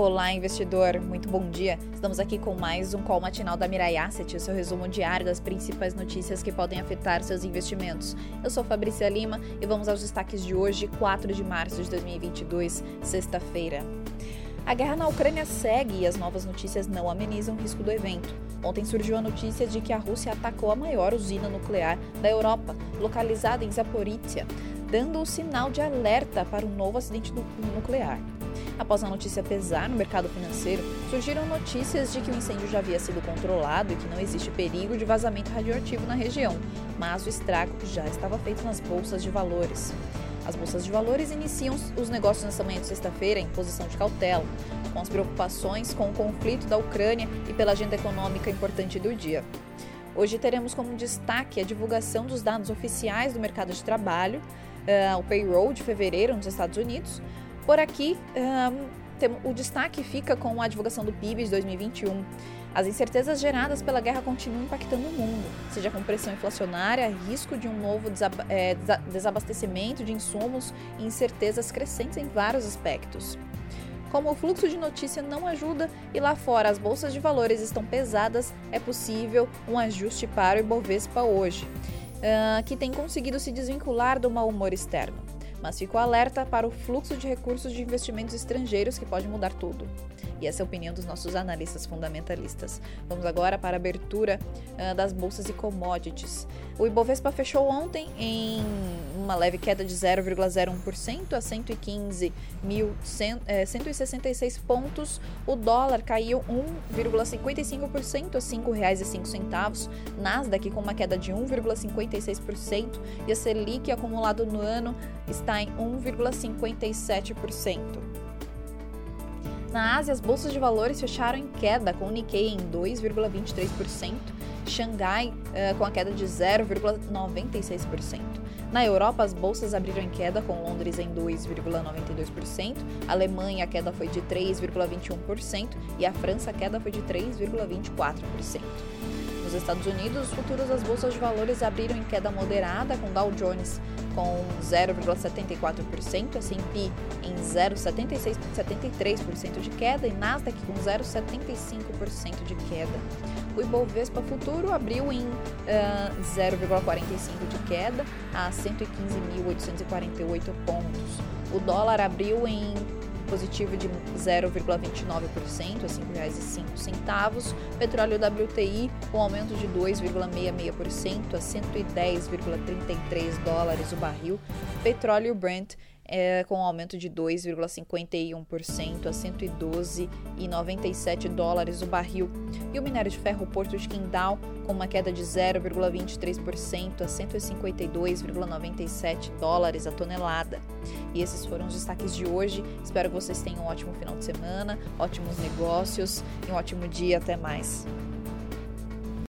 Olá, investidor, muito bom dia. Estamos aqui com mais um call matinal da Mirai Asset, o seu resumo diário das principais notícias que podem afetar seus investimentos. Eu sou Fabrícia Lima e vamos aos destaques de hoje, 4 de março de 2022, sexta-feira. A guerra na Ucrânia segue e as novas notícias não amenizam o risco do evento. Ontem surgiu a notícia de que a Rússia atacou a maior usina nuclear da Europa, localizada em Zaporizhia, dando o sinal de alerta para um novo acidente nuclear. Após a notícia pesar no mercado financeiro, surgiram notícias de que o incêndio já havia sido controlado e que não existe perigo de vazamento radioativo na região, mas o estrago já estava feito nas bolsas de valores. As bolsas de valores iniciam os negócios nesta manhã de sexta-feira em posição de cautela, com as preocupações com o conflito da Ucrânia e pela agenda econômica importante do dia. Hoje teremos como destaque a divulgação dos dados oficiais do mercado de trabalho, uh, o payroll de fevereiro nos Estados Unidos, por aqui, um, o destaque fica com a divulgação do PIB de 2021. As incertezas geradas pela guerra continuam impactando o mundo, seja com pressão inflacionária, risco de um novo é, desabastecimento de insumos e incertezas crescentes em vários aspectos. Como o fluxo de notícia não ajuda e lá fora as bolsas de valores estão pesadas, é possível um ajuste para o Ibovespa hoje, uh, que tem conseguido se desvincular do mau humor externo mas ficou alerta para o fluxo de recursos de investimentos estrangeiros que pode mudar tudo. E essa é a opinião dos nossos analistas fundamentalistas. Vamos agora para a abertura uh, das bolsas e commodities. O Ibovespa fechou ontem em uma leve queda de 0,01% a 115.166 eh, pontos. O dólar caiu 1,55% a R$ 5,05. Nasdaq com uma queda de 1,56% e a Selic acumulado no ano está em 1,57%. Na Ásia, as bolsas de valores fecharam em queda, com o Nikkei em 2,23%, Xangai uh, com a queda de 0,96%. Na Europa, as bolsas abriram em queda, com Londres em 2,92%, a Alemanha a queda foi de 3,21% e a França a queda foi de 3,24%. Nos Estados Unidos, os futuros das bolsas de valores abriram em queda moderada, com Dow Jones com 0,74%, S&P em 0,73% de queda e Nasdaq com 0,75% de queda. O Ibovespa Futuro abriu em uh, 0,45% de queda a 115.848 pontos. O dólar abriu em positivo de 0,29% a R$ 5,05. Petróleo WTI com aumento de 2,66% a 110,33 dólares o barril. Petróleo Brent é, com um aumento de 2,51% a 112,97 dólares o barril. E o minério de ferro Porto de Quindal com uma queda de 0,23% a 152,97 dólares a tonelada. E esses foram os destaques de hoje. Espero que vocês tenham um ótimo final de semana, ótimos negócios e um ótimo dia. Até mais.